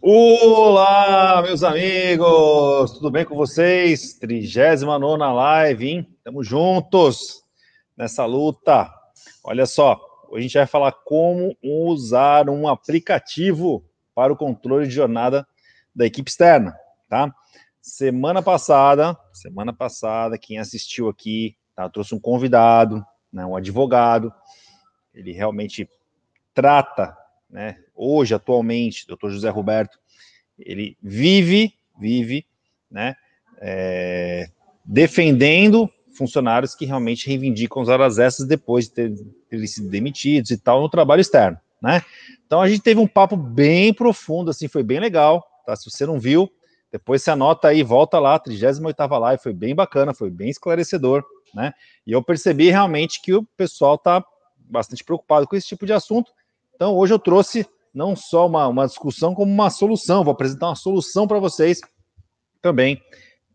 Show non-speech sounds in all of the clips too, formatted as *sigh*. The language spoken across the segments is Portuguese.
Olá, meus amigos, tudo bem com vocês? 39 live, hein? Estamos juntos nessa luta. Olha só, hoje a gente vai falar como usar um aplicativo para o controle de jornada da equipe externa, tá? Semana passada, semana passada, quem assistiu aqui, tá, trouxe um convidado, né, um advogado, ele realmente trata né? Hoje, atualmente, doutor José Roberto, ele vive, vive, né? É, defendendo funcionários que realmente reivindicam as horas extras depois de terem ter sido demitidos e tal no trabalho externo, né? Então a gente teve um papo bem profundo, assim, foi bem legal, tá? Se você não viu, depois você anota aí, volta lá, 38ª live, foi bem bacana, foi bem esclarecedor, né? E eu percebi realmente que o pessoal tá bastante preocupado com esse tipo de assunto, então, hoje eu trouxe não só uma, uma discussão, como uma solução. Vou apresentar uma solução para vocês também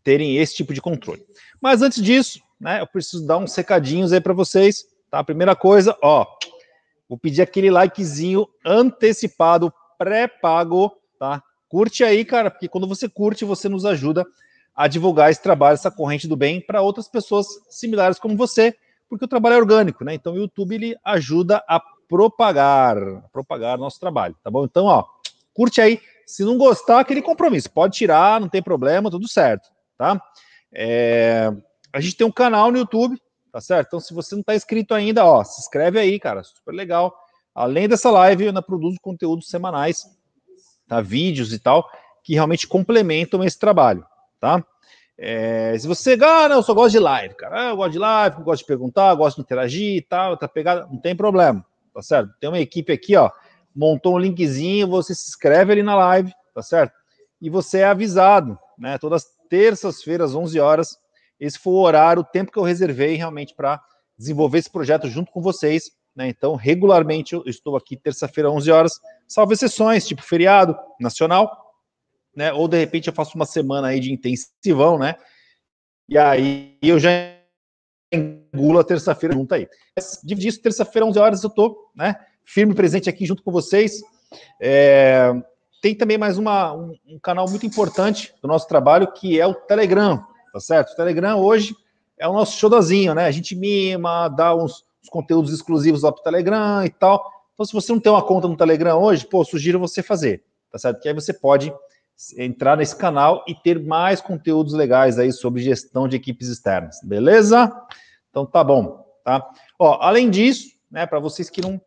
terem esse tipo de controle. Mas antes disso, né, eu preciso dar uns recadinhos aí para vocês. Tá? A primeira coisa, ó, vou pedir aquele likezinho antecipado, pré-pago, tá? Curte aí, cara, porque quando você curte, você nos ajuda a divulgar esse trabalho, essa corrente do bem para outras pessoas similares como você, porque o trabalho é orgânico, né? Então o YouTube ele ajuda a propagar, propagar nosso trabalho, tá bom? Então, ó, curte aí. Se não gostar, aquele compromisso, pode tirar, não tem problema, tudo certo, tá? É, a gente tem um canal no YouTube, tá certo? Então, se você não está inscrito ainda, ó, se inscreve aí, cara, super legal. Além dessa live, eu ainda produzo conteúdos semanais, tá? Vídeos e tal, que realmente complementam esse trabalho, tá? É, se você, ah, não, eu só gosto de live, cara, ah, eu gosto de live, gosto de perguntar, gosto de interagir e tal, outra pegada, não tem problema tá certo? Tem uma equipe aqui, ó, montou um linkzinho, você se inscreve ali na live, tá certo? E você é avisado, né? Todas terças-feiras, 11 horas, esse foi o horário, o tempo que eu reservei realmente para desenvolver esse projeto junto com vocês, né? Então, regularmente eu estou aqui terça-feira, 11 horas, salvo exceções, tipo feriado nacional, né? Ou de repente eu faço uma semana aí de intensivão, né? E aí eu já engula terça-feira junto aí. Dividir isso, terça-feira, 11 horas, eu tô, né, firme presente aqui junto com vocês. É, tem também mais uma, um, um, canal muito importante do nosso trabalho, que é o Telegram, tá certo? O Telegram hoje é o nosso showzinho, né? A gente mima, dá uns, uns conteúdos exclusivos lá pro Telegram e tal. Então, se você não tem uma conta no Telegram hoje, pô, sugiro você fazer, tá certo? Que aí você pode entrar nesse canal e ter mais conteúdos legais aí sobre gestão de equipes externas, beleza? Então tá bom, tá? Ó, além disso, né, para vocês que não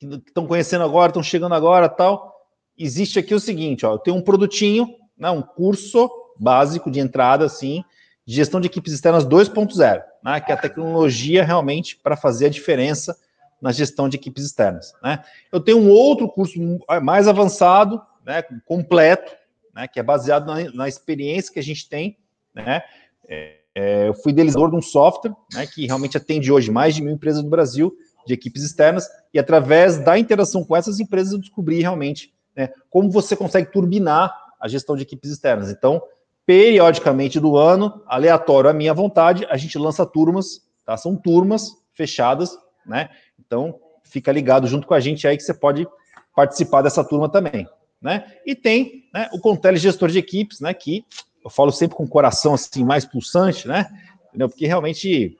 estão conhecendo agora, estão chegando agora, tal, existe aqui o seguinte, ó, eu tenho um produtinho, né, um curso básico de entrada assim, de gestão de equipes externas 2.0, né, que é a tecnologia realmente para fazer a diferença na gestão de equipes externas, né? Eu tenho um outro curso mais avançado, né, completo, né, que é baseado na, na experiência que a gente tem, né, é, é, eu fui idealizador de um software, né, que realmente atende hoje mais de mil empresas do Brasil, de equipes externas, e através da interação com essas empresas eu descobri realmente né, como você consegue turbinar a gestão de equipes externas. Então, periodicamente do ano, aleatório à minha vontade, a gente lança turmas, tá? São turmas fechadas, né? Então, fica ligado junto com a gente aí que você pode participar dessa turma também né? E tem né, o Contele Gestor de Equipes, né? Que eu falo sempre com o coração assim mais pulsante, né? Entendeu? Porque realmente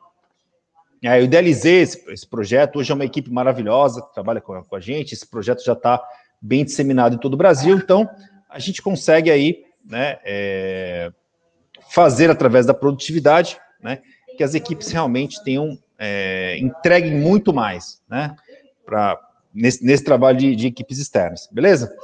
é, eu idealizei esse, esse, projeto. Hoje é uma equipe maravilhosa que trabalha com, com a gente. Esse projeto já está bem disseminado em todo o Brasil. Então a gente consegue aí, né? É, fazer através da produtividade, né? Que as equipes realmente tenham é, entreguem muito mais, né? Para nesse, nesse trabalho de, de equipes externas, beleza?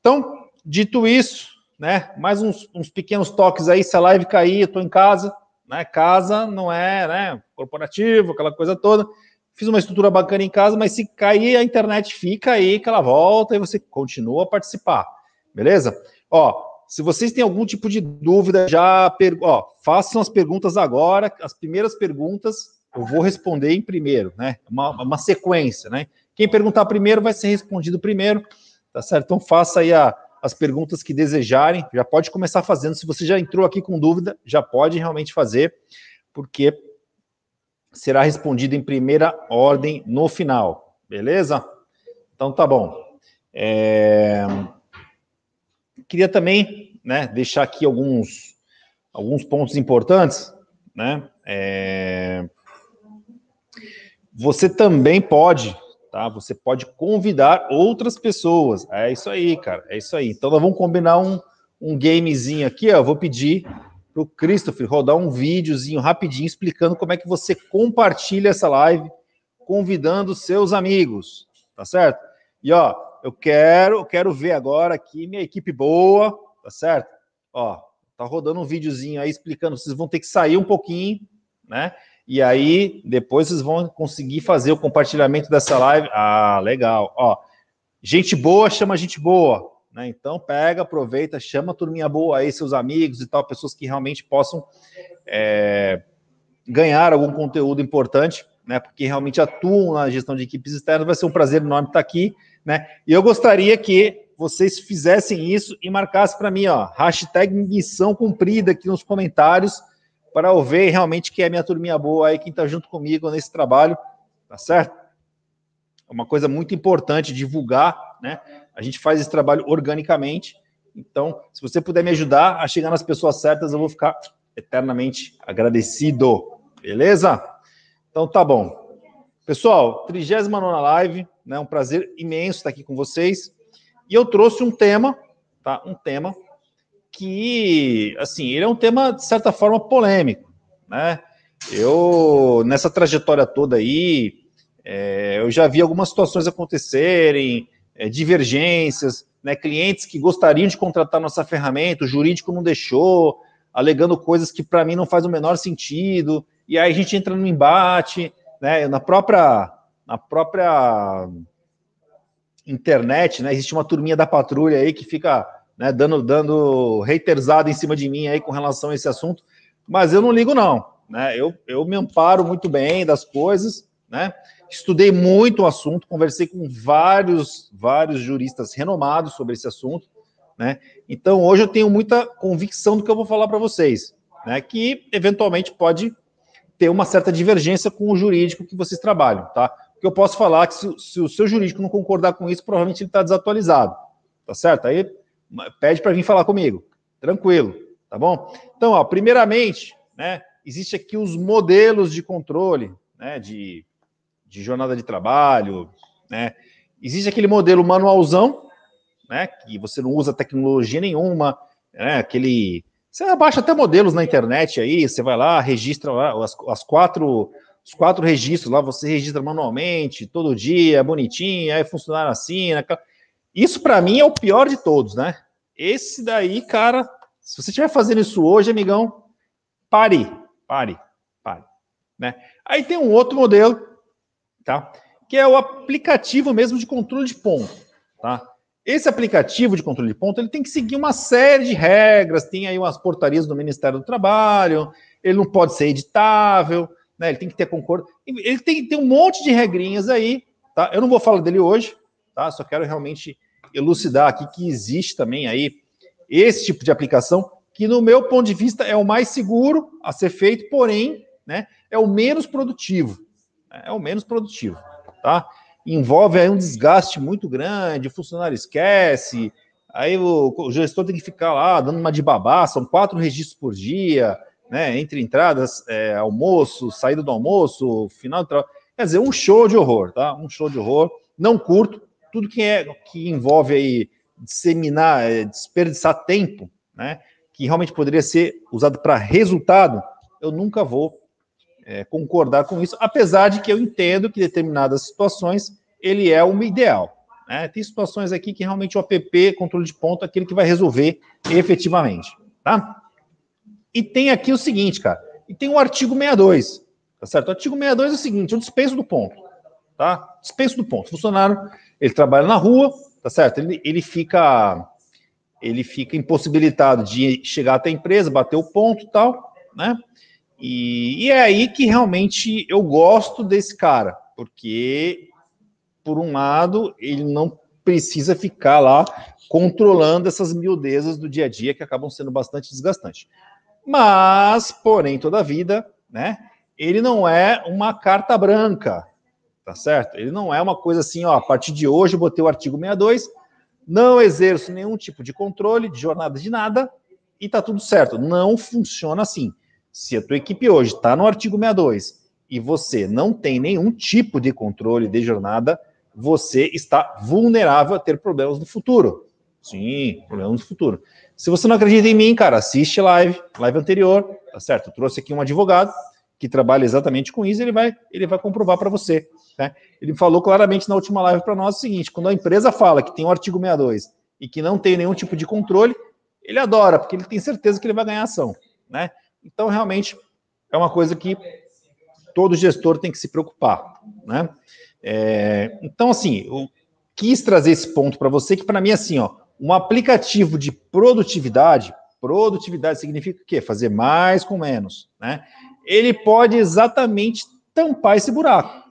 Então, dito isso, né, mais uns, uns pequenos toques aí, se a live cair, eu estou em casa, né, casa não é, né, corporativo, aquela coisa toda, fiz uma estrutura bacana em casa, mas se cair a internet, fica aí que ela volta e você continua a participar, beleza? Ó, se vocês têm algum tipo de dúvida, já per... ó, façam as perguntas agora, as primeiras perguntas eu vou responder em primeiro, né, uma, uma sequência, né, quem perguntar primeiro vai ser respondido primeiro, Tá certo? Então faça aí a, as perguntas que desejarem. Já pode começar fazendo. Se você já entrou aqui com dúvida, já pode realmente fazer, porque será respondido em primeira ordem no final. Beleza? Então tá bom. É... queria também, né, deixar aqui alguns, alguns pontos importantes, né? É... Você também pode, tá? Você pode convidar outras pessoas. É isso aí, cara. É isso aí. Então nós vamos combinar um, um gamezinho aqui, ó. Eu vou pedir para o Christopher rodar um videozinho rapidinho explicando como é que você compartilha essa live, convidando seus amigos, tá certo? E ó, eu quero, quero ver agora aqui minha equipe boa, tá certo? Ó, tá rodando um videozinho aí explicando, vocês vão ter que sair um pouquinho, né? E aí depois vocês vão conseguir fazer o compartilhamento dessa live. Ah, legal. Ó, gente boa chama gente boa. Né? Então, pega, aproveita, chama a turminha boa aí, seus amigos e tal, pessoas que realmente possam é, ganhar algum conteúdo importante, né? Porque realmente atuam na gestão de equipes externas. Vai ser um prazer enorme estar aqui, né? E eu gostaria que vocês fizessem isso e marcassem para mim, ó, hashtag missão cumprida aqui nos comentários, para eu ver realmente que é minha turminha boa aí, quem está junto comigo nesse trabalho, tá certo? É uma coisa muito importante divulgar, né? A gente faz esse trabalho organicamente. Então, se você puder me ajudar a chegar nas pessoas certas, eu vou ficar eternamente agradecido. Beleza? Então tá bom. Pessoal, 39 live, né? Um prazer imenso estar aqui com vocês. E eu trouxe um tema, tá? Um tema que, assim, ele é um tema de certa forma polêmico, né? Eu nessa trajetória toda aí, é, eu já vi algumas situações acontecerem, é, divergências, né, clientes que gostariam de contratar nossa ferramenta, o jurídico não deixou, alegando coisas que para mim não faz o menor sentido, e aí a gente entra no embate, né, na própria na própria internet, né, existe uma turminha da patrulha aí que fica né, dando dando em cima de mim aí com relação a esse assunto, mas eu não ligo não, né, eu, eu me amparo muito bem das coisas, né, estudei muito o assunto, conversei com vários, vários juristas renomados sobre esse assunto, né? Então hoje eu tenho muita convicção do que eu vou falar para vocês, né? Que eventualmente pode ter uma certa divergência com o jurídico que vocês trabalham, tá? Porque eu posso falar é que se, se o seu jurídico não concordar com isso, provavelmente ele está desatualizado, tá certo? Aí pede para vir falar comigo, tranquilo, tá bom? Então, ó, primeiramente, né? Existe aqui os modelos de controle, né? De de jornada de trabalho, né? Existe aquele modelo manualzão, né? Que você não usa tecnologia nenhuma, né? Aquele. Você abaixa até modelos na internet aí, você vai lá, registra lá as, as quatro. Os quatro registros lá, você registra manualmente, todo dia, bonitinho, aí funcionar assim. Isso para mim é o pior de todos, né? Esse daí, cara, se você estiver fazendo isso hoje, amigão, pare, pare, pare. Né? Aí tem um outro modelo tá? Que é o aplicativo mesmo de controle de ponto, tá? Esse aplicativo de controle de ponto, ele tem que seguir uma série de regras, tem aí umas portarias do Ministério do Trabalho, ele não pode ser editável, né? Ele tem que ter concordo, ele tem que ter um monte de regrinhas aí, tá? Eu não vou falar dele hoje, tá? Só quero realmente elucidar aqui que existe também aí esse tipo de aplicação que no meu ponto de vista é o mais seguro a ser feito, porém, né, é o menos produtivo é o menos produtivo, tá? Envolve aí um desgaste muito grande, o funcionário esquece, aí o, o gestor tem que ficar lá dando uma de babá, são quatro registros por dia, né? Entre entradas, é, almoço, saída do almoço, final do trabalho. Quer dizer, um show de horror, tá? Um show de horror. Não curto. Tudo que, é, que envolve aí disseminar, é, desperdiçar tempo, né? Que realmente poderia ser usado para resultado, eu nunca vou é, concordar com isso, apesar de que eu entendo que determinadas situações ele é o ideal. Né? Tem situações aqui que realmente o app, controle de ponto, é aquele que vai resolver efetivamente. Tá? E tem aqui o seguinte, cara, e tem o artigo 62, tá certo? O artigo 62 é o seguinte, eu dispenso do ponto, tá? Dispenso do ponto. Funcionário, ele trabalha na rua, tá certo? Ele, ele fica ele fica impossibilitado de chegar até a empresa, bater o ponto tal, né? E, e, é aí que realmente eu gosto desse cara, porque, por um lado, ele não precisa ficar lá controlando essas miudezas do dia a dia que acabam sendo bastante desgastantes. Mas, porém, toda a vida, né? Ele não é uma carta branca, tá certo? Ele não é uma coisa assim, ó, a partir de hoje eu botei o artigo 62, não exerço nenhum tipo de controle de jornada de nada e tá tudo certo. Não funciona assim. Se a tua equipe hoje está no artigo 62 e você não tem nenhum tipo de controle de jornada, você está vulnerável a ter problemas no futuro. Sim, problemas no futuro. Se você não acredita em mim, cara, assiste live, live anterior, tá certo? Eu trouxe aqui um advogado que trabalha exatamente com isso, ele vai, ele vai comprovar para você. Né? Ele falou claramente na última live para nós o seguinte: quando a empresa fala que tem o artigo 62 e que não tem nenhum tipo de controle, ele adora, porque ele tem certeza que ele vai ganhar ação. Né? Então, realmente, é uma coisa que todo gestor tem que se preocupar. Né? É, então, assim, eu quis trazer esse ponto para você, que para mim, assim, ó, um aplicativo de produtividade, produtividade significa o quê? Fazer mais com menos, né? Ele pode exatamente tampar esse buraco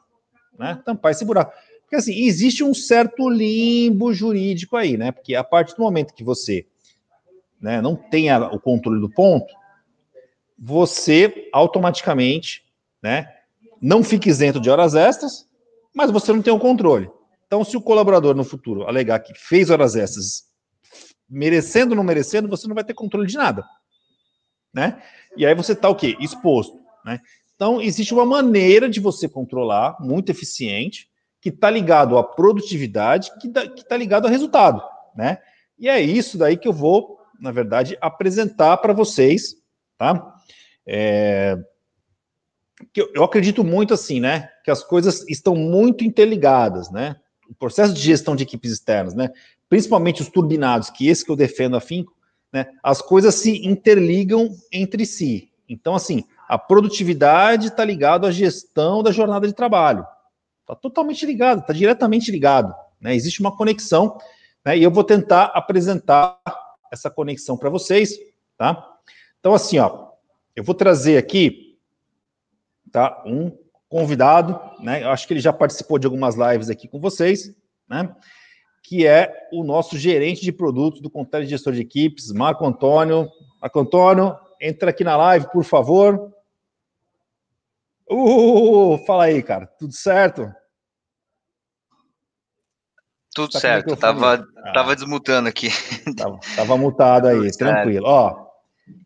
né? Tampar esse buraco. Porque assim, existe um certo limbo jurídico aí, né? Porque a partir do momento que você né, não tem o controle do ponto, você automaticamente né, não fica isento de horas extras, mas você não tem o controle. Então, se o colaborador no futuro alegar que fez horas extras, merecendo ou não merecendo, você não vai ter controle de nada. Né? E aí você está o quê? Exposto. Né? Então, existe uma maneira de você controlar, muito eficiente, que está ligado à produtividade, que está ligado ao resultado, né? E é isso daí que eu vou, na verdade, apresentar para vocês, tá? É... Eu acredito muito assim, né? Que as coisas estão muito interligadas, né? O processo de gestão de equipes externas, né? Principalmente os turbinados, que esse que eu defendo afinco, né? As coisas se interligam entre si. Então, assim, a produtividade está ligado à gestão da jornada de trabalho. Está totalmente ligado, está diretamente ligado. Né? Existe uma conexão, né? e eu vou tentar apresentar essa conexão para vocês. Tá? Então, assim, ó, eu vou trazer aqui tá, um convidado, né? Eu acho que ele já participou de algumas lives aqui com vocês, né? Que é o nosso gerente de produtos do Contele Gestor de Equipes, Marco Antônio. Marco Antônio, entra aqui na live, por favor. Uh, fala aí, cara, tudo certo? Tudo tá certo, tava, ah. tava desmutando aqui. Tava, tava mutado aí, tudo tranquilo. Certo. Ó,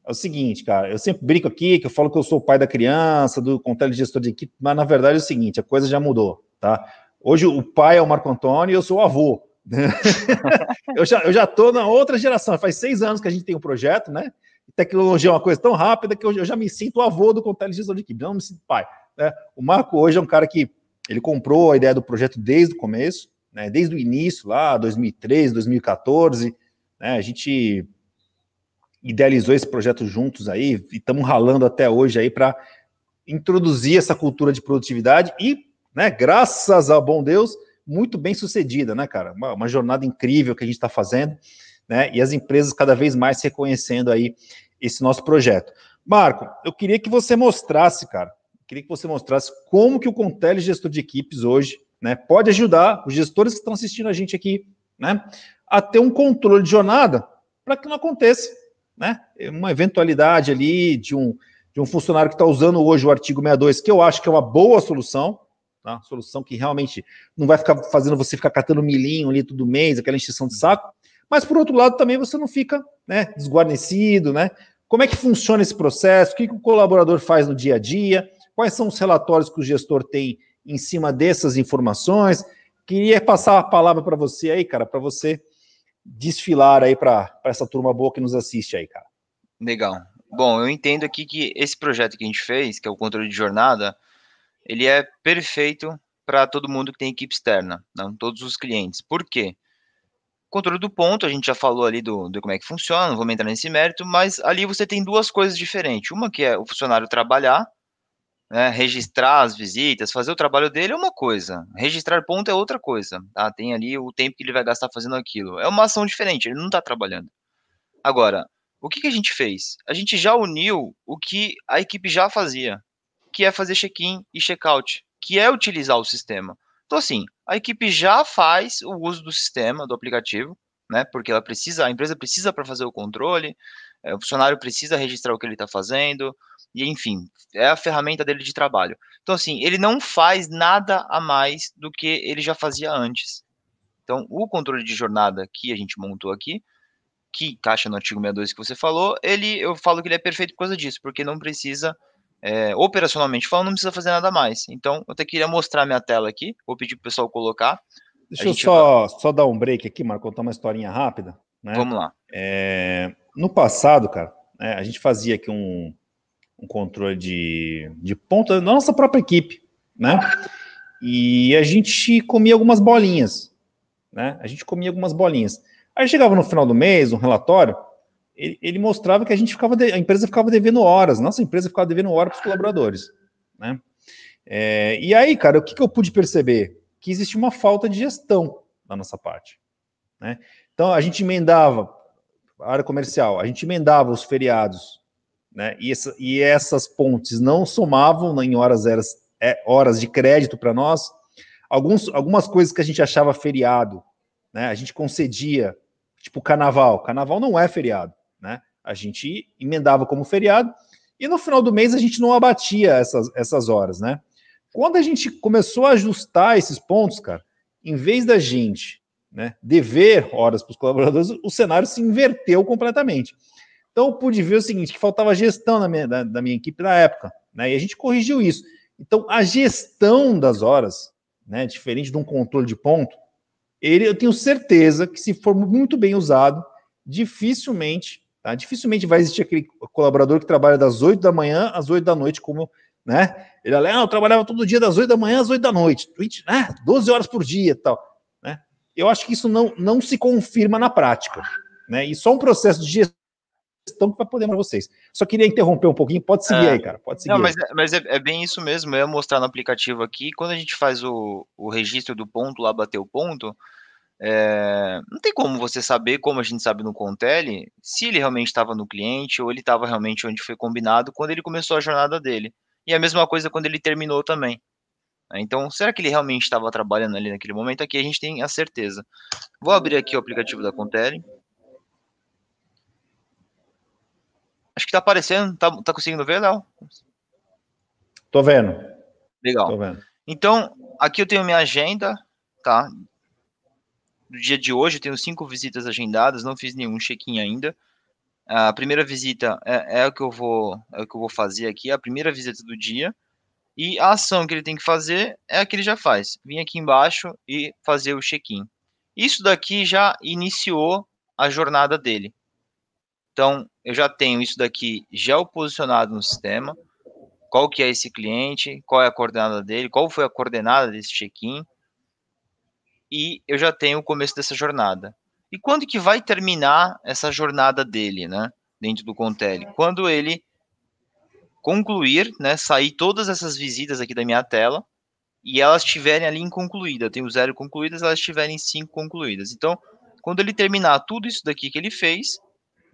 é o seguinte, cara, eu sempre brinco aqui que eu falo que eu sou o pai da criança, do controle de gestor de equipe, mas na verdade é o seguinte, a coisa já mudou, tá? Hoje o pai é o Marco Antônio e eu sou o avô. *laughs* eu, já, eu já tô na outra geração, faz seis anos que a gente tem um projeto, né? Tecnologia é uma coisa tão rápida que eu, já me sinto avô do gestão de equipe, não me sinto pai. Né? O Marco hoje é um cara que ele comprou a ideia do projeto desde o começo, né? desde o início, lá 2013, 2014, né? a gente idealizou esse projeto juntos aí e estamos ralando até hoje aí para introduzir essa cultura de produtividade e, né, graças ao bom Deus, muito bem sucedida, né, cara? Uma, uma jornada incrível que a gente está fazendo né? E as empresas cada vez mais reconhecendo aí esse nosso projeto. Marco, eu queria que você mostrasse, cara, queria que você mostrasse como que o Contele Gestor de Equipes hoje, né, pode ajudar os gestores que estão assistindo a gente aqui, né, a ter um controle de jornada para que não aconteça, né, uma eventualidade ali de um, de um funcionário que está usando hoje o artigo 62, que eu acho que é uma boa solução, tá, solução que realmente não vai ficar fazendo você ficar catando milhinho ali todo mês, aquela extensão de saco, mas, por outro lado, também você não fica né, desguarnecido, né? Como é que funciona esse processo? O que, que o colaborador faz no dia a dia? Quais são os relatórios que o gestor tem em cima dessas informações? Queria passar a palavra para você aí, cara, para você desfilar aí para essa turma boa que nos assiste aí, cara. Legal. Bom, eu entendo aqui que esse projeto que a gente fez, que é o controle de jornada, ele é perfeito para todo mundo que tem equipe externa, não todos os clientes. Por quê? Controle do ponto, a gente já falou ali do, do como é que funciona, não vamos entrar nesse mérito, mas ali você tem duas coisas diferentes. Uma que é o funcionário trabalhar, né, registrar as visitas, fazer o trabalho dele é uma coisa, registrar ponto é outra coisa, tá? Tem ali o tempo que ele vai gastar fazendo aquilo. É uma ação diferente, ele não está trabalhando. Agora, o que, que a gente fez? A gente já uniu o que a equipe já fazia, que é fazer check-in e check-out, que é utilizar o sistema. Então, assim, a equipe já faz o uso do sistema, do aplicativo, né? Porque ela precisa, a empresa precisa para fazer o controle, é, o funcionário precisa registrar o que ele está fazendo, e enfim, é a ferramenta dele de trabalho. Então, assim, ele não faz nada a mais do que ele já fazia antes. Então, o controle de jornada que a gente montou aqui, que caixa no artigo 62 que você falou, ele eu falo que ele é perfeito por causa disso, porque não precisa, é, operacionalmente falando, não precisa fazer nada mais. Então, eu até queria mostrar minha tela aqui, vou pedir para o pessoal colocar. Deixa eu só, vai... só dar um break aqui, Marco, contar uma historinha rápida. Né? Vamos lá. É, no passado, cara, né, a gente fazia aqui um, um controle de, de ponta da nossa própria equipe, né? E a gente comia algumas bolinhas, né? A gente comia algumas bolinhas. Aí chegava no final do mês, um relatório, ele, ele mostrava que a gente ficava, de, a empresa ficava devendo horas, nossa empresa ficava devendo horas para os colaboradores, né? É, e aí, cara, o que, que eu pude perceber? Que existe uma falta de gestão da nossa parte, né? Então a gente emendava a área comercial, a gente emendava os feriados, né? E, essa, e essas pontes não somavam em horas, eras, é, horas de crédito para nós. Alguns, algumas coisas que a gente achava feriado, né? A gente concedia, tipo carnaval. Carnaval não é feriado? A gente emendava como feriado e no final do mês a gente não abatia essas, essas horas, né? Quando a gente começou a ajustar esses pontos, cara, em vez da gente né, dever horas para os colaboradores, o cenário se inverteu completamente. Então eu pude ver o seguinte, que faltava gestão na minha, da, da minha equipe na época, né, e a gente corrigiu isso. Então a gestão das horas, né, diferente de um controle de ponto, ele, eu tenho certeza que se for muito bem usado, dificilmente, tá, dificilmente vai existir aquele colaborador que trabalha das 8 da manhã às 8 da noite, como né? Ele ah, eu trabalhava todo dia das 8 da manhã às 8 da noite, 20, né? 12 horas por dia e tal eu acho que isso não, não se confirma na prática. Né? E só um processo de gestão que vai poder para vocês. Só queria interromper um pouquinho, pode seguir é. aí, cara. Pode seguir. Não, mas, é, mas é, é, bem isso mesmo. Eu ia mostrar no aplicativo aqui. Quando a gente faz o, o registro do ponto, lá bater o ponto, é, não tem como você saber, como a gente sabe no Contele, se ele realmente estava no cliente ou ele estava realmente onde foi combinado quando ele começou a jornada dele. E a mesma coisa quando ele terminou também. Né? Então, será que ele realmente estava trabalhando ali naquele momento? Aqui a gente tem a certeza. Vou abrir aqui o aplicativo da Contele. Acho que está aparecendo. Tá, tá conseguindo ver, Léo? Tô vendo. Legal. Tô vendo. Então, aqui eu tenho minha agenda, tá? Do dia de hoje, tenho cinco visitas agendadas, não fiz nenhum check-in ainda. A primeira visita é, é, o que eu vou é o que eu vou fazer aqui, a primeira visita do dia. E a ação que ele tem que fazer é a que ele já faz. Vir aqui embaixo e fazer o check-in. Isso daqui já iniciou a jornada dele. Então, eu já tenho isso daqui posicionado no sistema. Qual que é esse cliente, qual é a coordenada dele, qual foi a coordenada desse check-in. E eu já tenho o começo dessa jornada. E quando que vai terminar essa jornada dele, né? Dentro do Contele? Quando ele concluir, né, sair todas essas visitas aqui da minha tela e elas estiverem ali inconcluídas. Eu tenho zero concluídas, elas estiverem cinco concluídas. Então, quando ele terminar tudo isso daqui que ele fez,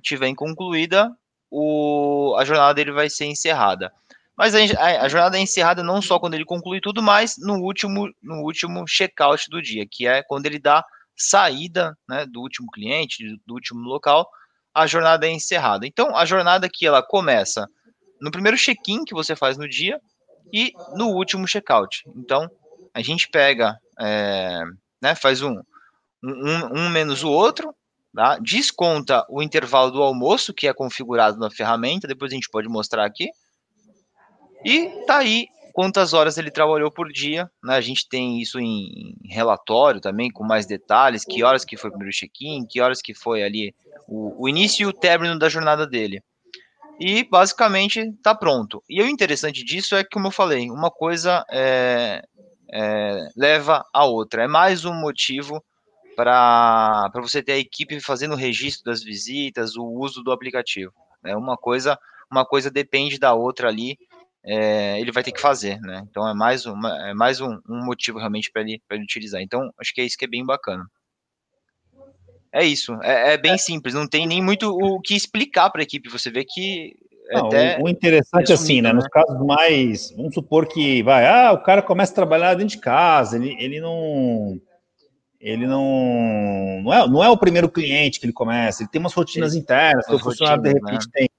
tiver concluída, o, a jornada dele vai ser encerrada. Mas a, a, jornada é encerrada não só quando ele conclui tudo, mas no último, no último check-out do dia, que é quando ele dá saída né, do último cliente, do, do último local, a jornada é encerrada. Então, a jornada aqui ela começa no primeiro check-in que você faz no dia e no último check-out. Então, a gente pega, é, né, faz um, um, um, menos o outro, tá? desconta o intervalo do almoço, que é configurado na ferramenta, depois a gente pode mostrar aqui, e tá aí quantas horas ele trabalhou por dia, né? A gente tem isso em relatório também, com mais detalhes, que horas que foi o primeiro check-in, que horas que foi ali o, o início e o término da jornada dele e basicamente está pronto. E o interessante disso é que, como eu falei, uma coisa é, é, leva a outra. É mais um motivo para você ter a equipe fazendo o registro das visitas, o uso do aplicativo. É uma coisa, uma coisa depende da outra ali. É, ele vai ter que fazer, né? Então é mais, uma, é mais um, um motivo realmente para ele, ele utilizar. Então acho que é isso que é bem bacana. É isso, é, é bem é. simples, não tem nem muito o que explicar para a equipe. Você vê que. É não, o interessante é assim, né? Nos né? casos mais. Vamos supor que vai, ah, o cara começa a trabalhar dentro de casa, ele, ele não. Ele não. Não é, não é o primeiro cliente que ele começa, ele tem umas rotinas ele, internas, o funcionário de repente né? tem.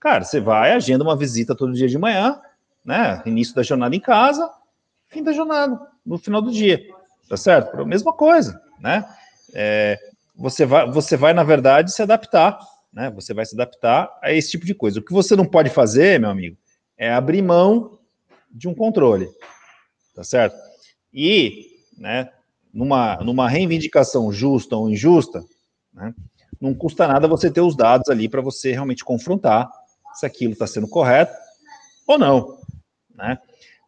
Cara, você vai, agenda uma visita todo dia de manhã, né? Início da jornada em casa, fim da jornada, no final do dia. Tá certo? A mesma coisa né? É, você, vai, você vai, na verdade, se adaptar, né? Você vai se adaptar a esse tipo de coisa. O que você não pode fazer, meu amigo, é abrir mão de um controle, tá certo? E, né, numa, numa reivindicação justa ou injusta, né, não custa nada você ter os dados ali para você realmente confrontar se aquilo está sendo correto ou não, né?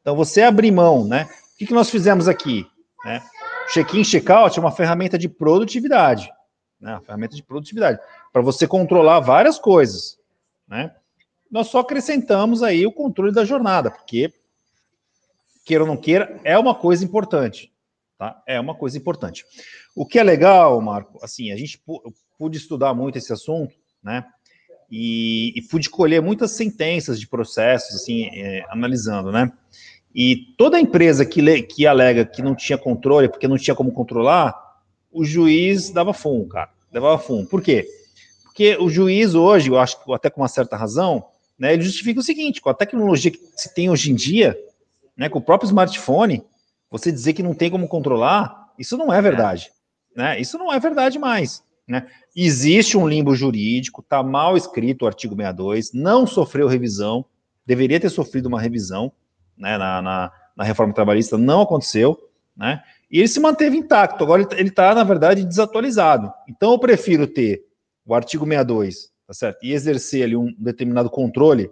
Então, você abrir mão, né? O que, que nós fizemos aqui? Né? Check-in, check-out é uma ferramenta de produtividade, né? Uma ferramenta de produtividade, para você controlar várias coisas, né? Nós só acrescentamos aí o controle da jornada, porque, queira ou não queira, é uma coisa importante, tá? É uma coisa importante. O que é legal, Marco, assim, a gente pude estudar muito esse assunto, né? E, e pude colher muitas sentenças de processos, assim, é, analisando, né? E toda empresa que, le, que alega que não tinha controle, porque não tinha como controlar, o juiz dava fumo, cara. Dava fumo. Por quê? Porque o juiz hoje, eu acho que até com uma certa razão, né, ele justifica o seguinte: com a tecnologia que se tem hoje em dia, né, com o próprio smartphone, você dizer que não tem como controlar, isso não é verdade. Né? Isso não é verdade mais. Né? Existe um limbo jurídico, está mal escrito o artigo 62, não sofreu revisão, deveria ter sofrido uma revisão né, na, na, na, reforma trabalhista, não aconteceu, né? E ele se manteve intacto, agora ele está, na verdade, desatualizado. Então eu prefiro ter o artigo 62, tá certo? E exercer ali um determinado controle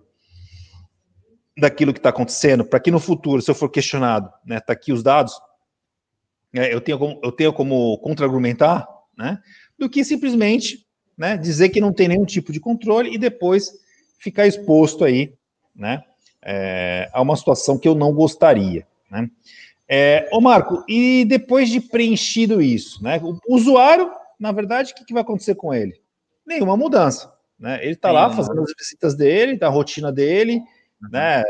daquilo que está acontecendo, para que no futuro, se eu for questionado, né, tá aqui os dados, né, eu tenho como, eu tenho como contra-argumentar, né, do que simplesmente, né, dizer que não tem nenhum tipo de controle e depois ficar exposto aí, né, é, a uma situação que eu não gostaria. Né? É, ô Marco, e depois de preenchido isso, né? O usuário, na verdade, o que, que vai acontecer com ele? Nenhuma mudança. Né? Ele está lá fazendo as visitas dele, da rotina dele, uhum. né?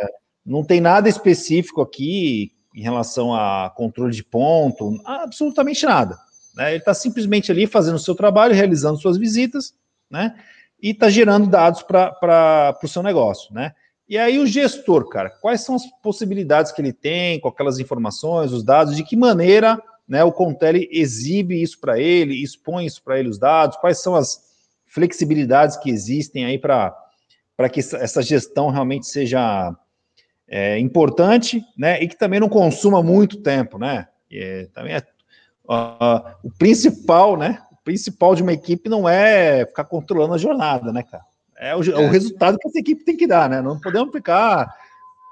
Não tem nada específico aqui em relação a controle de ponto, absolutamente nada. Né? Ele está simplesmente ali fazendo o seu trabalho, realizando suas visitas, né? E está gerando dados para o seu negócio, né? E aí o gestor, cara, quais são as possibilidades que ele tem com aquelas informações, os dados, de que maneira né, o Contele exibe isso para ele, expõe isso para ele os dados, quais são as flexibilidades que existem aí para que essa gestão realmente seja é, importante, né, e que também não consuma muito tempo, né? É, também é uh, o principal, né? O principal de uma equipe não é ficar controlando a jornada, né, cara? É o, é. o resultado que essa equipe tem que dar, né? Não podemos ficar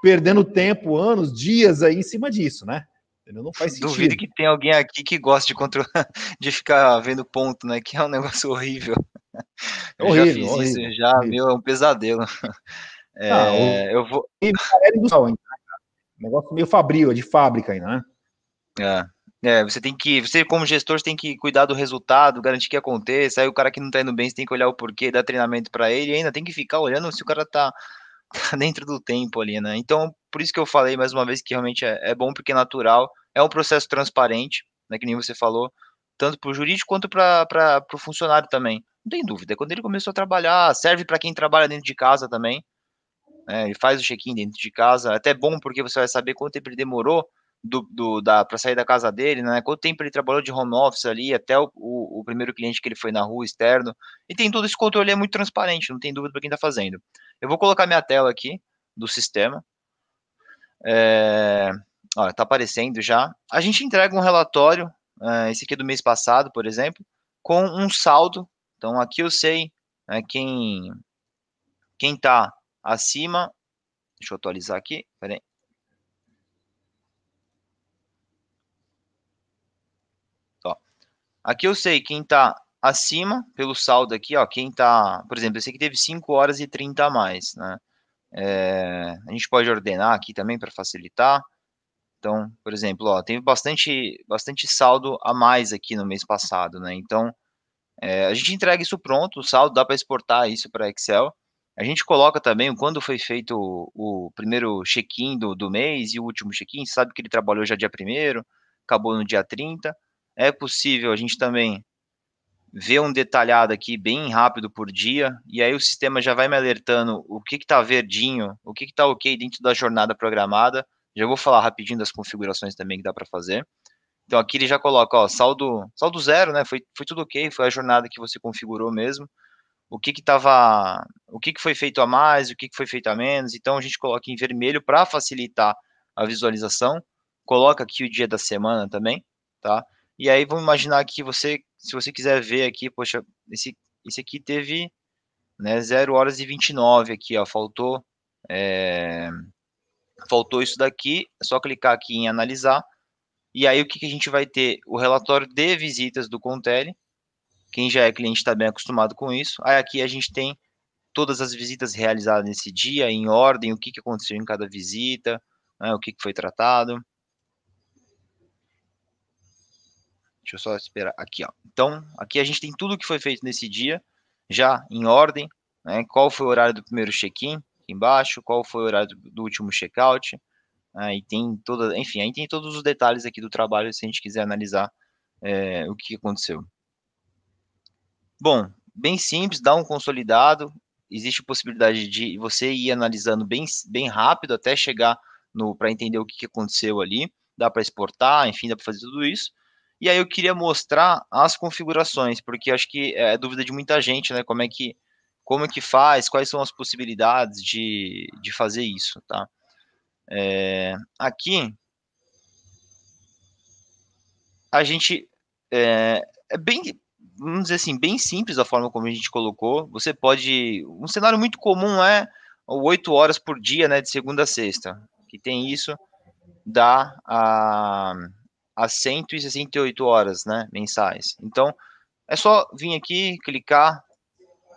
perdendo tempo, anos, dias aí em cima disso, né? Não faz sentido. Duvido que tem alguém aqui que gosta de controlar, *laughs* de ficar vendo ponto, né? Que é um negócio horrível. É horrível, já fiz horrível, isso, já, horrível. meu, é um pesadelo. É, ah, o... eu vou. É Negócio meio fabril, de fábrica ainda, né? É. É, você tem que, você como gestor, você tem que cuidar do resultado, garantir que aconteça. Aí o cara que não tá indo bem, você tem que olhar o porquê, dar treinamento para ele, e ainda tem que ficar olhando se o cara tá, *laughs* tá, dentro do tempo ali, né? Então, por isso que eu falei mais uma vez que realmente é, é bom porque é natural, é um processo transparente, né, que nem você falou, tanto para o jurídico quanto para o funcionário também. Não tem dúvida, quando ele começou a trabalhar, serve para quem trabalha dentro de casa também. Né, ele faz o check-in dentro de casa, é até bom porque você vai saber quanto tempo ele demorou do, do da para sair da casa dele, né? Quanto tempo ele trabalhou de home office ali, até o, o, o, primeiro cliente que ele foi na rua externo. E tem todo esse controle, é muito transparente, não tem dúvida para quem está fazendo. Eu vou colocar minha tela aqui do sistema. É, ó, tá aparecendo já. A gente entrega um relatório, é, esse aqui é do mês passado, por exemplo, com um saldo. Então aqui eu sei é, quem quem está acima. Deixa eu atualizar aqui. Peraí. Aqui eu sei quem está acima, pelo saldo aqui, ó, quem está, por exemplo, esse aqui teve 5 horas e 30 a mais, né? É, a gente pode ordenar aqui também para facilitar. Então, por exemplo, ó, teve bastante, bastante saldo a mais aqui no mês passado, né? Então, é, a gente entrega isso pronto, o saldo dá para exportar isso para Excel. A gente coloca também quando foi feito o, primeiro check-in do, do mês e o último check-in, sabe que ele trabalhou já dia 1 acabou no dia 30 é possível a gente também ver um detalhado aqui bem rápido por dia, e aí o sistema já vai me alertando o que está verdinho, o que está ok dentro da jornada programada. Já vou falar rapidinho das configurações também que dá para fazer. Então aqui ele já coloca, ó, saldo, saldo zero, né? Foi, foi tudo ok, foi a jornada que você configurou mesmo. O que que tava, o que que foi feito a mais, o que que foi feito a menos. Então a gente coloca em vermelho para facilitar a visualização. Coloca aqui o dia da semana também, tá? E aí vamos imaginar que você, se você quiser ver aqui, poxa, esse, esse aqui teve né, 0 horas e 29 aqui, ó, faltou, é, faltou isso daqui, é só clicar aqui em analisar, e aí o que, que a gente vai ter? O relatório de visitas do Contele, quem já é cliente está bem acostumado com isso, aí aqui a gente tem todas as visitas realizadas nesse dia, em ordem, o que, que aconteceu em cada visita, né, o que, que foi tratado, Deixa eu só esperar aqui, ó. Então, aqui a gente tem tudo que foi feito nesse dia, já em ordem, né? Qual foi o horário do primeiro check-in, aqui embaixo, qual foi o horário do, último check-out, né? e tem toda, enfim, aí tem todos os detalhes aqui do trabalho se a gente quiser analisar é, o que aconteceu. Bom, bem simples, dá um consolidado, existe possibilidade de você ir analisando bem, bem rápido até chegar no para entender o que aconteceu ali, dá para exportar, enfim, dá para fazer tudo isso. E aí eu queria mostrar as configurações, porque acho que é dúvida de muita gente, né? Como é que, como é que faz, quais são as possibilidades de, de fazer isso, tá? É, aqui, a gente é, é, bem, vamos dizer assim, bem simples a forma como a gente colocou. Você pode, um cenário muito comum é 8 horas por dia, né, de segunda a sexta, que tem isso, dá a a 168 horas, né, mensais. Então, é só vir aqui, clicar,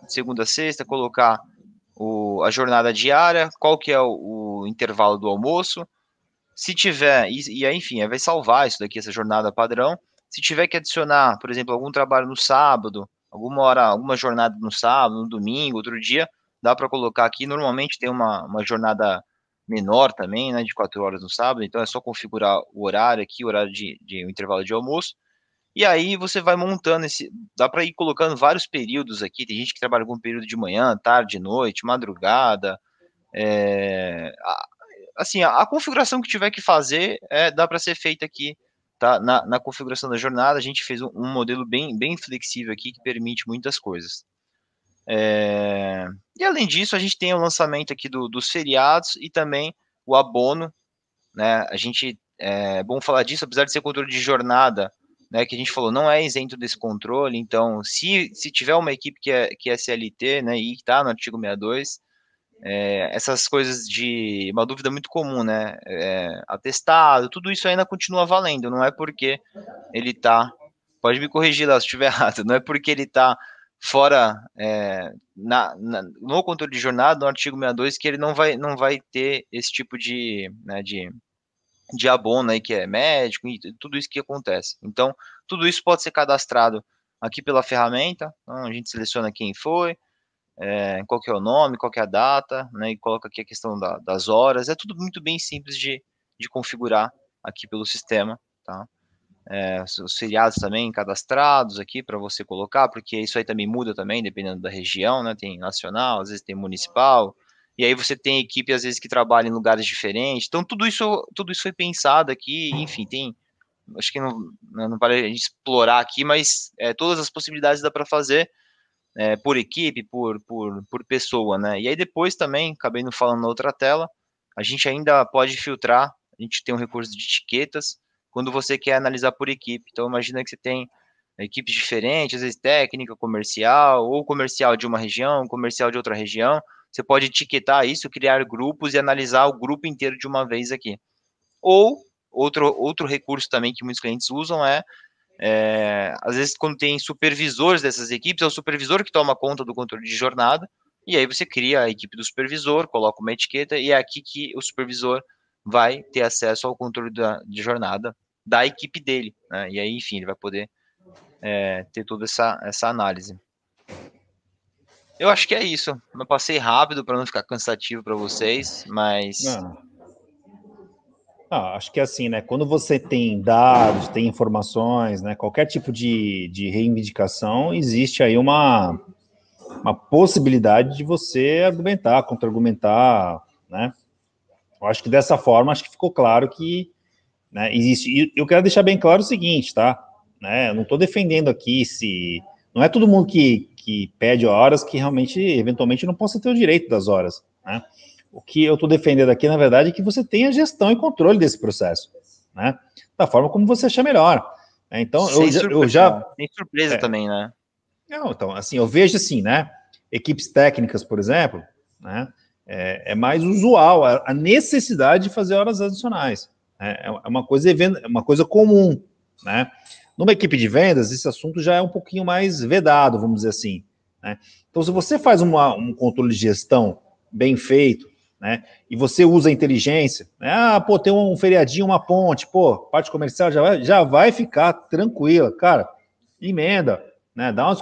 segunda a sexta, colocar o, a jornada diária, qual que é o, o intervalo do almoço, se tiver, e, e aí, enfim, vai salvar isso daqui, essa jornada padrão, se tiver que adicionar, por exemplo, algum trabalho no sábado, alguma hora, alguma jornada no sábado, no domingo, outro dia, dá para colocar aqui, normalmente tem uma, uma jornada menor também, né, de 4 horas no sábado, então é só configurar o horário aqui, o horário de, de um intervalo de almoço, e aí você vai montando esse, dá para ir colocando vários períodos aqui, tem gente que trabalha com período de manhã, tarde, noite, madrugada, é, assim, a, a, configuração que tiver que fazer, é, dá para ser feita aqui, tá, na, na, configuração da jornada, a gente fez um, um modelo bem, bem flexível aqui, que permite muitas coisas. É... E além disso, a gente tem o lançamento aqui do, dos feriados e também o abono, né? A gente é bom falar disso, apesar de ser controle de jornada, né? Que a gente falou, não é isento desse controle. Então, se, se tiver uma equipe que é, que é CLT, né? E está no artigo 62, é, essas coisas de uma dúvida muito comum, né? É, atestado, tudo isso ainda continua valendo, não é porque ele está. Pode me corrigir lá se estiver *laughs* errado, não é porque ele está fora é, na, na, no controle de jornada, no artigo 62, que ele não vai, não vai ter esse tipo de, né, de, de abono aí, que é médico e tudo isso que acontece. Então, tudo isso pode ser cadastrado aqui pela ferramenta, então a gente seleciona quem foi, é, qual que é o nome, qual que é a data, né, e coloca aqui a questão da, das horas, é tudo muito bem simples de, de configurar aqui pelo sistema, tá? É, os feriados também cadastrados aqui para você colocar, porque isso aí também muda também, dependendo da região, né? Tem nacional, às vezes tem municipal, e aí você tem equipe, às vezes, que trabalha em lugares diferentes. Então, tudo isso, tudo isso foi pensado aqui, enfim, tem. Acho que não, né, não para a gente explorar aqui, mas é, todas as possibilidades dá para fazer é, por equipe, por, por, por pessoa, né? E aí depois também, acabei não falando na outra tela, a gente ainda pode filtrar, a gente tem um recurso de etiquetas, quando você quer analisar por equipe. Então, imagina que você tem equipes diferentes, às vezes técnica, comercial, ou comercial de uma região, comercial de outra região. Você pode etiquetar isso, criar grupos e analisar o grupo inteiro de uma vez aqui. Ou, outro, outro recurso também que muitos clientes usam é, é às vezes, quando tem supervisores dessas equipes, é o supervisor que toma conta do controle de jornada, e aí você cria a equipe do supervisor, coloca uma etiqueta, e é aqui que o supervisor vai ter acesso ao controle da, de jornada da equipe dele, né? E aí, enfim, ele vai poder é, ter toda essa, essa análise. Eu acho que é isso. Eu passei rápido para não ficar cansativo para vocês, mas. Não. Ah, acho que é assim, né? Quando você tem dados, tem informações, né? Qualquer tipo de, de reivindicação, existe aí uma, uma possibilidade de você argumentar, contra-argumentar, né? Eu acho que dessa forma, acho que ficou claro que Né? Existe, e eu quero deixar bem claro o seguinte, tá? Né? Eu não estou defendendo aqui se. Não é todo mundo que, que pede horas que realmente, eventualmente, não possa ter o direito das horas. Né? O que eu estou defendendo aqui, na verdade, é que você tenha gestão e controle desse processo, né? Da forma como você achar melhor. Né? Então, eu, eu, já. Tem surpresa é, também, né? Não, então, assim, eu vejo assim, né? Equipes técnicas, por exemplo, né? É, é mais usual a, a, necessidade de fazer horas adicionais. Né? É, é uma coisa, é uma coisa comum, né? Numa equipe de vendas, esse assunto já é um pouquinho mais vedado, vamos dizer assim. Né? Então, se você faz uma, um controle de gestão bem feito, né? E você usa a inteligência, né? ah, pô, tem um feriadinho, uma ponte, pô, parte comercial já vai, já vai ficar tranquila, cara. Emenda, né? Dá umas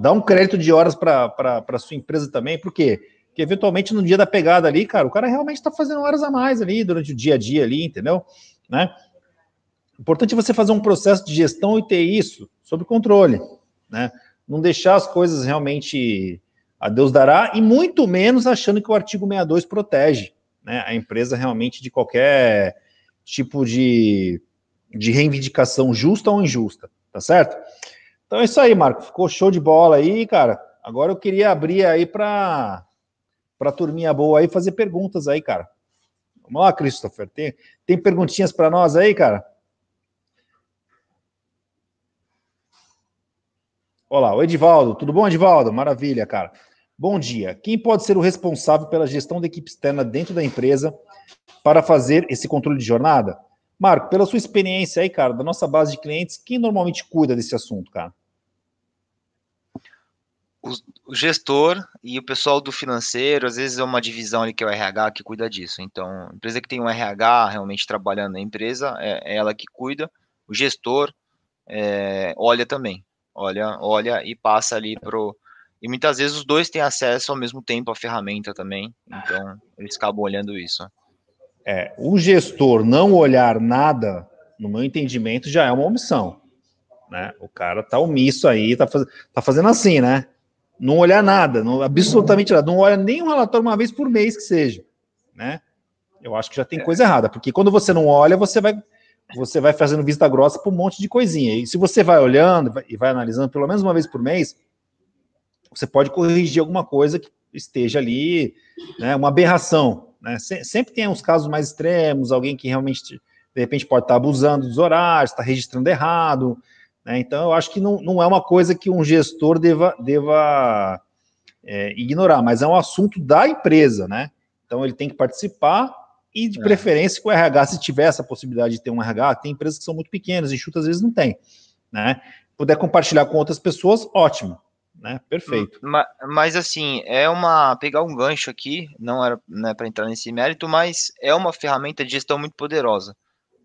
dá, um crédito de horas para a sua empresa também, por Porque eventualmente no dia da pegada ali, cara, o cara realmente está fazendo horas a mais ali durante o dia a dia ali, entendeu? Né? Importante você fazer um processo de gestão e ter isso sob controle, né? Não deixar as coisas realmente a Deus dará, e muito menos achando que o artigo 62 protege né, a empresa realmente de qualquer tipo de, de reivindicação justa ou injusta, tá certo? Então é isso aí, Marco. Ficou show de bola aí, cara. Agora eu queria abrir aí para para turminha boa aí fazer perguntas aí, cara. Vamos lá, Christopher. Tem, tem perguntinhas para nós aí, cara? Olá, o Edivaldo. Tudo bom, Edivaldo? Maravilha, cara. Bom dia. Quem pode ser o responsável pela gestão da equipe externa dentro da empresa para fazer esse controle de jornada? Marco, pela sua experiência aí, cara, da nossa base de clientes, quem normalmente cuida desse assunto, cara? O, gestor e o pessoal do financeiro, às vezes é uma divisão ali que é o RH que cuida disso. Então, empresa que tem um RH realmente trabalhando na empresa, é, é ela que cuida. O gestor é, olha também, olha, olha e passa ali pro e muitas vezes os dois têm acesso ao mesmo tempo à ferramenta também, então eles acabam olhando isso. É, o gestor não olhar nada, no meu entendimento, já é uma omissão. Né? O cara tá omisso aí, tá, faz... tá fazendo assim, né? Não olhar nada, não, absolutamente nada, não olha nem um relatório uma vez por mês que seja, né? Eu acho que já tem é. coisa errada, porque quando você não olha, você vai você vai fazendo vista grossa para um monte de coisinha. E se você vai olhando e vai analisando pelo menos uma vez por mês, você pode corrigir alguma coisa que esteja ali, né, uma aberração. Né? Sempre tem uns casos mais extremos, alguém que realmente, de repente, pode estar abusando dos horários, está registrando errado. Né? Então, eu acho que não, não é uma coisa que um gestor deva, deva é, ignorar, mas é um assunto da empresa, né? Então, ele tem que participar e, de é. preferência, com o RH, se tiver essa possibilidade de ter um RH, tem empresas que são muito pequenas, enxutas, às vezes não tem, né? Puder compartilhar com outras pessoas, ótimo né? Perfeito. Mas, mas, assim, é uma pegar um gancho aqui, não era né, para entrar nesse mérito, mas é uma ferramenta de gestão muito poderosa.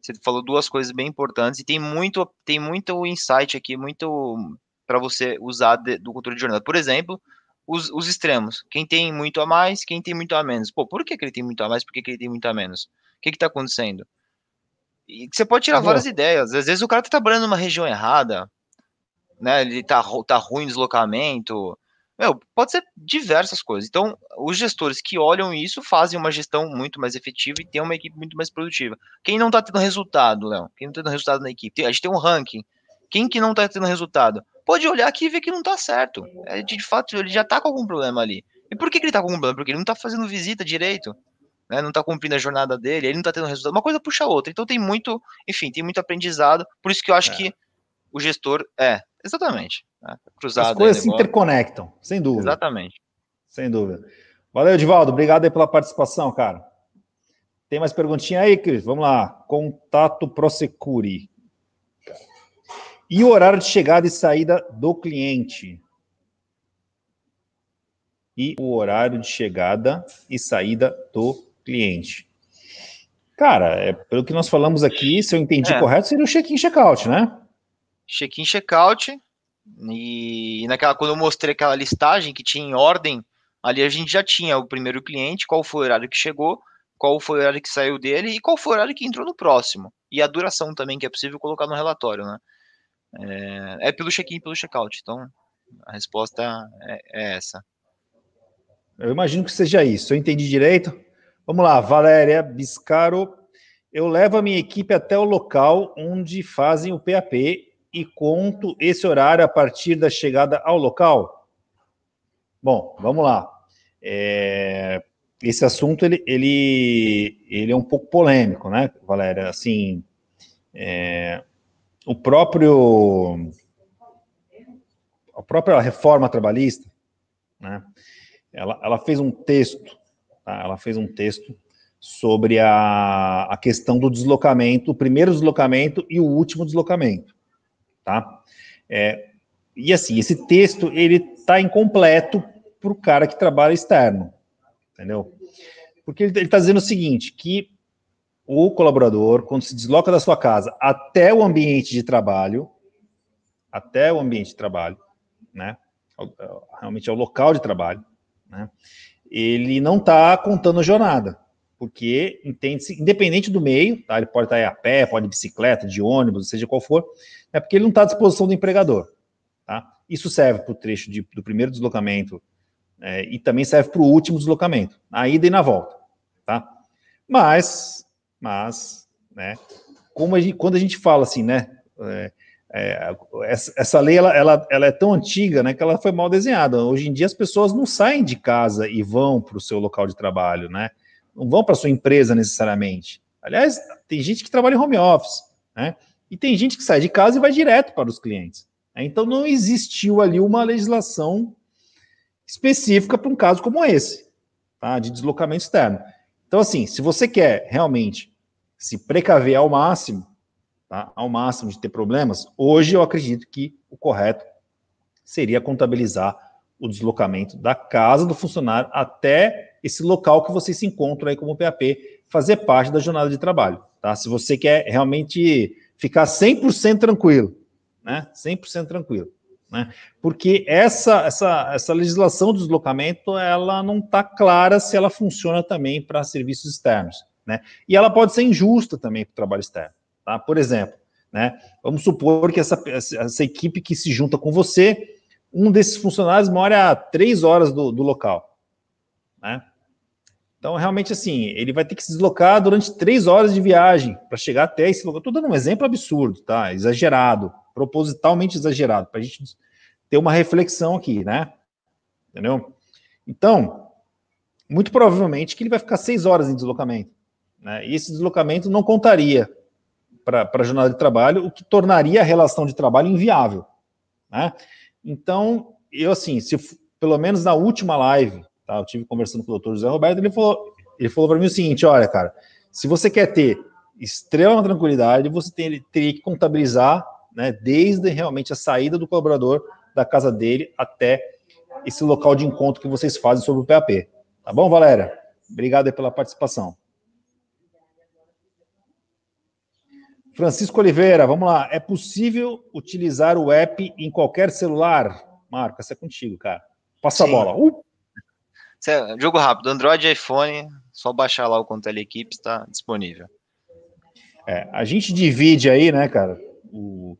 Você falou duas coisas bem importantes e tem muito tem muito insight aqui, muito para você usar de, do controle de jornada. Por exemplo, os, os, extremos. Quem tem muito a mais, quem tem muito a menos. Pô, por que, que ele tem muito a mais, por que, que ele tem muito a menos? O que está acontecendo? E você pode tirar várias ideias. Às vezes o cara está trabalhando numa região errada, né? Ele tá, tá ruim deslocamento. Meu, pode ser diversas coisas. Então, os gestores que olham isso fazem uma gestão muito mais efetiva e tem uma equipe muito mais produtiva. Quem não tá tendo resultado, Léo? Quem não tá tendo resultado na equipe? A gente tem um ranking. Quem que não tá tendo resultado? Pode olhar aqui e ver que não tá certo. É, de fato, ele já tá com algum problema ali. E por que, que ele tá com algum problema? Porque ele não tá fazendo visita direito. Né, não tá cumprindo a jornada dele, ele não tá tendo resultado. Uma coisa puxa a outra. Então tem muito, enfim, tem muito aprendizado. Por isso que eu acho é. que o gestor é Exatamente. Né? Cruzado As coisas se interconectam, sem dúvida. Exatamente. Sem dúvida. Valeu, Edivaldo. Obrigado aí pela participação, cara. Tem mais perguntinha aí, Cris? Vamos lá. Contato Prosecure. E o horário de chegada e saída do cliente? E o horário de chegada e saída do cliente. Cara, é, pelo que nós falamos aqui, se eu entendi é. correto, seria o check-in check-out, né? check-in, check-out. E naquela, quando eu mostrei aquela listagem que tinha em ordem, ali a gente já tinha o primeiro cliente, qual foi o horário que chegou, qual foi o horário que saiu dele e qual foi o horário que entrou no próximo. E a duração também, que é possível colocar no relatório, né? É, é pelo check-in pelo check-out. Então, a resposta é, é, essa. Eu imagino que seja isso. Eu entendi direito. Vamos lá, Valéria Biscaro eu levo a minha equipe até o local onde fazem o PAP e conto esse horário a partir da chegada ao local? Bom, vamos lá. É, esse assunto ele, ele, ele é um pouco polêmico, né, Valéria? Assim, é, o próprio a própria reforma trabalhista, né, ela, ela fez um texto, tá? ela fez um texto sobre a, a questão do deslocamento, o primeiro deslocamento e o último deslocamento, tá? É, e assim, esse texto, ele está incompleto para o cara que trabalha externo, entendeu? Porque ele está dizendo o seguinte, que o colaborador, quando se desloca da sua casa até o ambiente de trabalho, até o ambiente de trabalho, né? Realmente é o local de trabalho, né? Ele não está contando jornada, porque entende-se, independente do meio, tá? Ele pode estar a pé, pode de bicicleta, de ônibus, seja qual for, é porque ele não está à disposição do empregador, tá? Isso serve para o trecho de, do primeiro deslocamento é, e também serve para o último deslocamento, na ida e na volta, tá? Mas, mas, né? Como a gente, quando a gente fala assim, né? É, é, essa, essa, lei ela, ela, ela, é tão antiga, né, que ela foi mal desenhada. Hoje em dia as pessoas não saem de casa e vão para o seu local de trabalho, né? Não vão para sua empresa necessariamente. Aliás, tem gente que trabalha em home office, né? E tem gente que sai de casa e vai direto para os clientes. Né? Então não existiu ali uma legislação específica para um caso como esse, tá? De deslocamento externo. Então, assim, se você quer realmente se precaver ao máximo, tá? Ao máximo de ter problemas, hoje eu acredito que o correto seria contabilizar o deslocamento da casa do funcionário até esse local que você se encontra aí como PAP, fazer parte da jornada de trabalho, tá? Se você quer realmente ficar 100% tranquilo, né? 100% tranquilo né? Porque essa, essa, essa legislação do deslocamento ela não está clara se ela funciona também para serviços externos, né? E ela pode ser injusta também para o trabalho externo, tá? Por exemplo, né? Vamos supor que essa, essa equipe que se junta com você, um desses funcionários mora a três horas do, do local, né? Então, realmente, assim, ele vai ter que se deslocar durante três horas de viagem para chegar até esse local. Estou dando um exemplo absurdo, tá? Exagerado, propositalmente exagerado, para a gente ter uma reflexão aqui, né? Entendeu? Então, muito provavelmente que ele vai ficar seis horas em deslocamento. Né? E esse deslocamento não contaria para a jornada de trabalho, o que tornaria a relação de trabalho inviável. Né? Então, eu assim, se pelo menos na última live, tá, eu tive conversando com o doutor José Roberto, ele falou, ele falou para mim o seguinte: olha, cara, se você quer ter extrema tranquilidade, você tem, teria que contabilizar né, desde realmente a saída do colaborador da casa dele até esse local de encontro que vocês fazem sobre o PAP. Tá bom, Valéria? Obrigado pela participação. Francisco Oliveira, vamos lá. É possível utilizar o app em qualquer celular? Marco, essa é contigo, cara. Passa Sim. a bola. Uh! Jogo rápido, Android e iPhone, só baixar lá o Contele Equipe, está disponível. É, a gente divide aí, né, cara, o,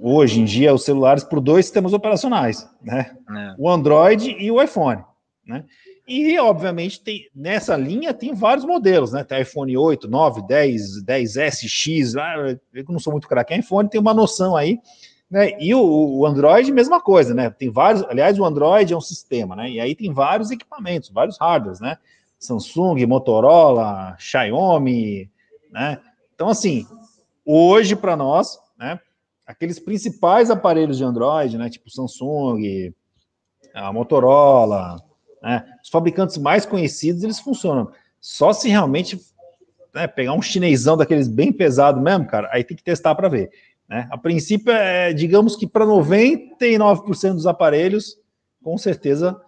hoje em dia os celulares por dois sistemas operacionais, né? É. O Android e o iPhone, né? E, obviamente, tem, nessa linha tem vários modelos, né? Tem iPhone 8, 9, 10, 10S, X. Ah, eu não sou muito craque em iPhone, tem uma noção aí. Né? E o, o, Android, mesma coisa, né? Tem vários. Aliás, o Android é um sistema, né? E aí tem vários equipamentos, vários hardwares, né? Samsung, Motorola, Xiaomi, né? Então, assim, hoje para nós, né? aqueles principais aparelhos de Android, né, tipo Samsung, a Motorola, né, os fabricantes mais conhecidos, eles funcionam. Só se realmente né, pegar um chinesão daqueles bem pesado mesmo, cara, aí tem que testar para ver. Né? A princípio, é, digamos que para 99% dos aparelhos, com certeza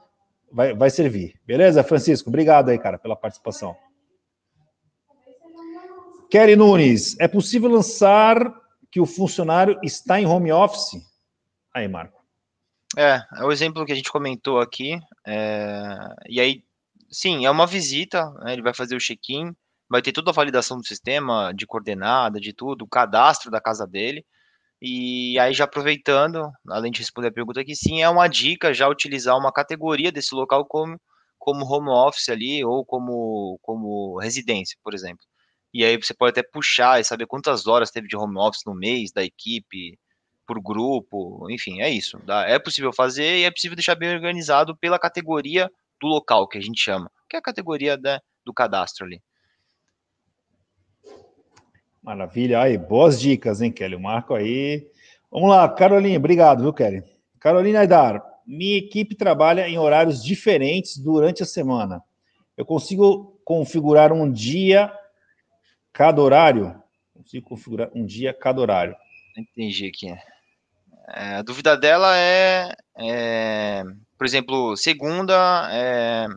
vai, vai servir. Beleza, Francisco? Obrigado aí, cara, pela participação. Kelly Nunes, é possível lançar que o funcionário está em home office? Aí, Marco. É, é o exemplo que a gente comentou aqui. É, e aí, sim, é uma visita, né, ele vai fazer o check-in, vai ter toda a validação do sistema, de coordenada, de tudo, o cadastro da casa dele. E aí, já aproveitando, além de responder a pergunta aqui, sim, é uma dica já utilizar uma categoria desse local como, como home office ali, ou como, como residência, por exemplo. E aí você pode até puxar e saber quantas horas teve de home office no mês da equipe, por grupo, enfim, é isso. É possível fazer e é possível deixar bem organizado pela categoria do local, que a gente chama, que é a categoria do cadastro ali. Maravilha, aí, boas dicas, hein, Kelly? O Marco aí. Vamos lá, Carolina, obrigado, viu, Kelly? Carolina Aidar, minha equipe trabalha em horários diferentes durante a semana. Eu consigo configurar um dia cada horário? Consigo configurar um dia cada horário. Entendi aqui. É, a dúvida dela é, é, por exemplo, segunda. É,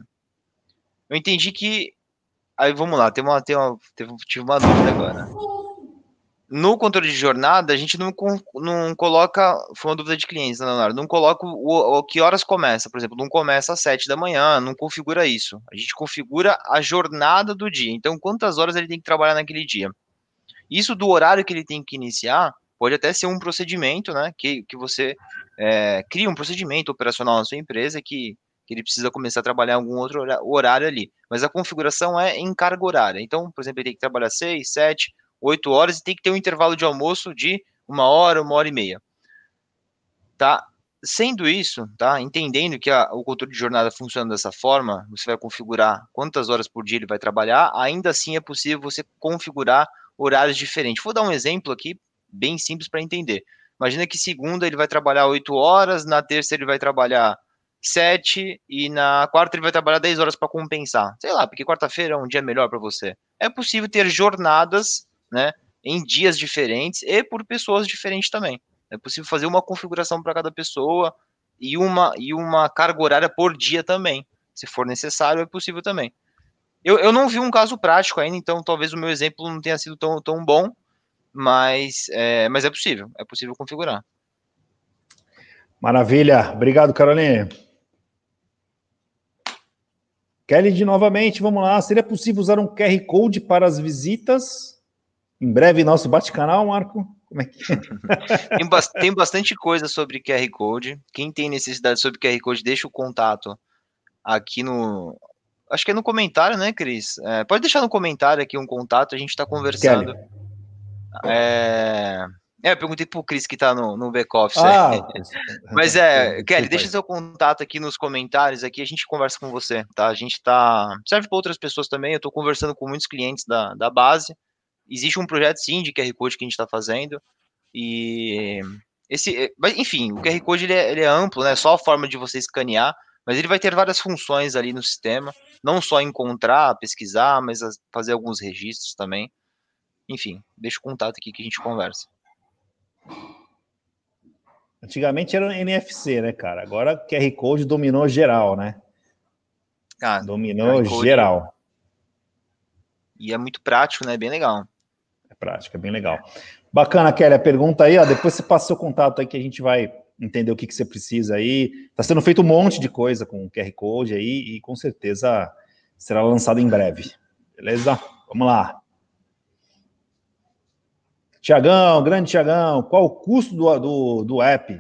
eu entendi que. Aí vamos lá, tem uma, tem uma, tive uma dúvida agora no controle de jornada, a gente não, não coloca, foi uma dúvida de clientes, né, Leonardo, não coloca o, o, que horas começa, por exemplo, não começa às 7 da manhã, não configura isso. A gente configura a jornada do dia, então quantas horas ele tem que trabalhar naquele dia. Isso do horário que ele tem que iniciar, pode até ser um procedimento, né, que, que você é, cria um procedimento operacional na sua empresa que, que ele precisa começar a trabalhar em algum outro horário ali. Mas a configuração é em carga horária. Então, por exemplo, ele tem que trabalhar 6, 7, 8 horas e tem que ter um intervalo de almoço de uma hora, uma hora e meia. Tá? Sendo isso, tá? Entendendo que a, o controle de jornada funciona dessa forma, você vai configurar quantas horas por dia ele vai trabalhar, ainda assim é possível você configurar horários diferentes. Vou dar um exemplo aqui, bem simples para entender. Imagina que segunda ele vai trabalhar 8 horas, na terça ele vai trabalhar 7 e na quarta ele vai trabalhar 10 horas para compensar. Sei lá, porque quarta-feira é um dia melhor para você. É possível ter jornadas né, em dias diferentes e por pessoas diferentes também. É possível fazer uma configuração para cada pessoa e uma, e uma carga horária por dia também. Se for necessário, é possível também. Eu, eu não vi um caso prático ainda, então talvez o meu exemplo não tenha sido tão, tão bom, mas é, mas é possível, é possível configurar. Maravilha, obrigado, Carolina. Kelly, de novamente, vamos lá. Seria possível usar um QR Code para as visitas? Em breve, nosso bate-canal, Marco. Como é que é? *laughs* tem, ba tem bastante coisa sobre QR Code. Quem tem necessidade sobre QR Code, deixa o contato aqui no. Acho que é no comentário, né, Cris? É, pode deixar no comentário aqui um contato, a gente está conversando. É... é, eu perguntei pro Cris que está no, no back-office. Ah, *laughs* Mas é, *laughs* Kelly, deixa seu contato aqui nos comentários, aqui a gente conversa com você, tá? A gente tá. Serve para outras pessoas também. Eu estou conversando com muitos clientes da, da base existe um projeto sim de QR Code que a gente está fazendo. E esse, eh, mas enfim, o QR Code ele é, ele é, amplo, né? Só a forma de você escanear, mas ele vai ter várias funções ali no sistema, não só encontrar, pesquisar, mas fazer alguns registros também. Enfim, deixa o contato aqui que a gente conversa. Antigamente era NFC, né, cara? Agora QR Code dominou geral, né? Ah, dominou geral. E é muito prático, né? Bem legal prática, bem legal. Bacana, Kelly, a pergunta aí, ó, depois você passa seu contato aí que a gente vai entender o que, que você precisa aí. Está sendo feito um monte de coisa com o QR Code aí e com certeza será lançado em breve. Beleza? Vamos lá. Tiagão, grande Tiagão, qual o custo do, do, do app?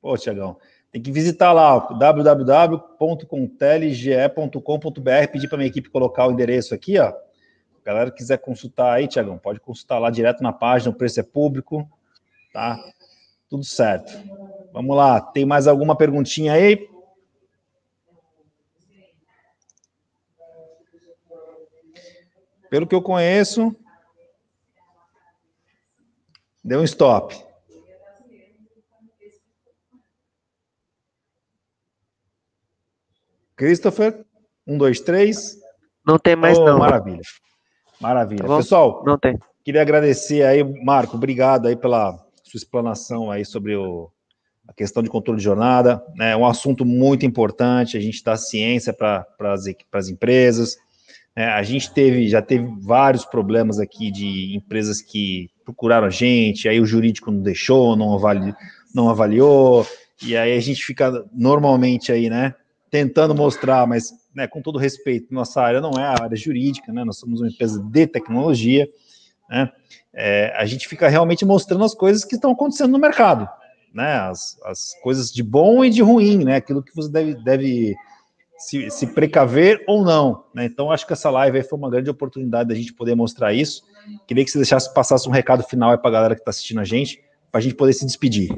Pô, Tiagão, tem que visitar lá, www.contelge.com.br, pedir para minha equipe colocar o endereço aqui, ó galera quiser consultar aí, Tiagão, pode consultar lá direto na página, o preço é público, tá? Tudo certo. Vamos lá, tem mais alguma perguntinha aí? Pelo que eu conheço, deu um stop. Christopher, um, dois, três. Não tem mais, oh, não. Maravilha. Maravilha. Tá Pessoal, não tem. Queria agradecer aí, Marco, obrigado aí pela sua explanação aí sobre o, a questão de controle de jornada. É né, um assunto muito importante, a gente dá ciência para as empresas. É, a gente teve, já teve vários problemas aqui de empresas que procuraram a gente, aí o jurídico não deixou, não, avali, não avaliou, e aí a gente fica normalmente aí, né, tentando mostrar, mas né, com todo respeito, nossa área não é a área jurídica, né, nós somos uma empresa de tecnologia, né, é, a gente fica realmente mostrando as coisas que estão acontecendo no mercado, né, as, as coisas de bom e de ruim, né, aquilo que você deve, deve se, se precaver ou não. Né? Então, acho que essa live foi uma grande oportunidade da gente poder mostrar isso. Queria que você deixasse passasse um recado final para a galera que está assistindo a gente, para a gente poder se despedir.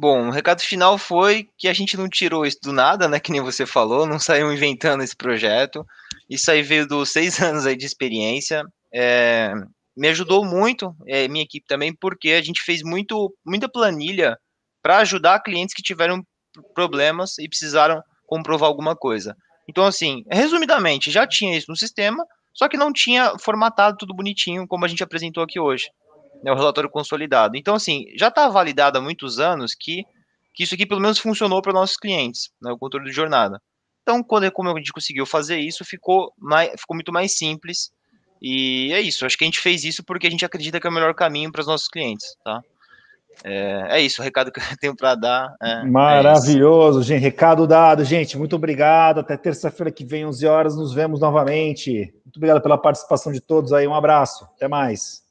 Bom, o recado final foi que a gente não tirou isso do nada, né? Que nem você falou, não saiu inventando esse projeto. Isso aí veio dos seis *laughs* anos aí de experiência. É, me ajudou muito, é, minha equipe também, porque a gente fez muito, muita planilha para ajudar clientes que tiveram problemas e precisaram comprovar alguma coisa. Então, assim, resumidamente, já tinha isso no sistema, só que não tinha formatado tudo bonitinho, como a gente apresentou aqui hoje, né, o relatório consolidado. Então, assim, já está validado há muitos anos que, que isso aqui pelo menos funcionou para nossos clientes, né, o controle de jornada. Então, quando como a gente conseguiu fazer isso, ficou, mais, ficou muito mais simples. E é isso. Acho que a gente fez isso porque a gente acredita que é o melhor caminho para os nossos clientes, tá? É, é, isso, o recado que eu tenho para dar. É, é Maravilhoso, é gente. Recado dado, gente. Muito obrigado. Até terça-feira que vem, 11 horas, nos vemos novamente. Muito obrigado pela participação de todos aí. Um abraço. Até mais.